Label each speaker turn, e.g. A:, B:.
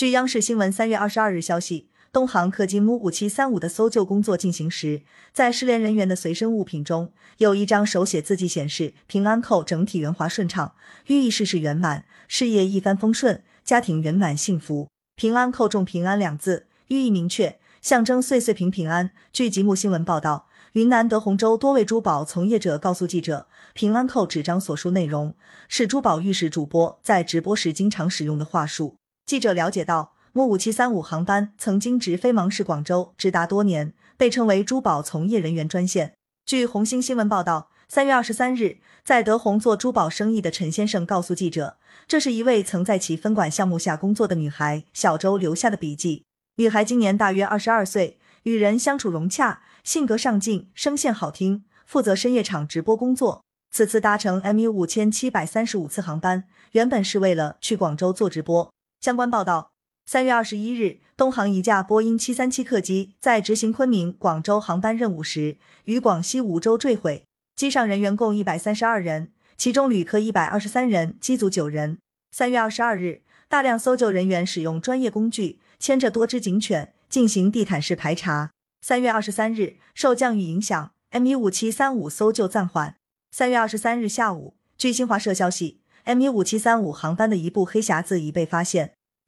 A: 据央视新闻三月二十二日消息，东航客机 MU 五七三五的搜救工作进行时，在失联人员的随身物品中有一张手写字迹，显示平安扣整体圆滑顺畅，寓意事事圆满，事业一帆风顺，家庭圆满幸福。平安扣中平安两字，寓意明确，象征岁岁平平安。据吉木新闻报道。云南德宏州多位珠宝从业者告诉记者，平安扣纸张所述内容是珠宝玉石主播在直播时经常使用的话术。记者了解到，木五七三五航班曾经直飞芒市广州，直达多年，被称为珠宝从业人员专线。据红星新闻报道，三月二十三日，在德宏做珠宝生意的陈先生告诉记者，这是一位曾在其分管项目下工作的女孩小周留下的笔记。女孩今年大约二十二岁。与人相处融洽，性格上进，声线好听，负责深夜场直播工作。此次搭乘 MU 五千七百三十五次航班，原本是为了去广州做直播。相关报道：三月二十一日，东航一架波音七三七客机在执行昆明广州航班任务时，于广西梧州坠毁，机上人员共一百三十二人，其中旅客一百二十三人，机组九人。三月二十二日，大量搜救人员使用专业工具，牵着多只警犬。进行地毯式排查。三月二十三日，受降雨影响，M 一五七三五搜救暂缓。三月二十三日下午，据新华社消息，M 一五七三五航班的一部黑匣子已被发现。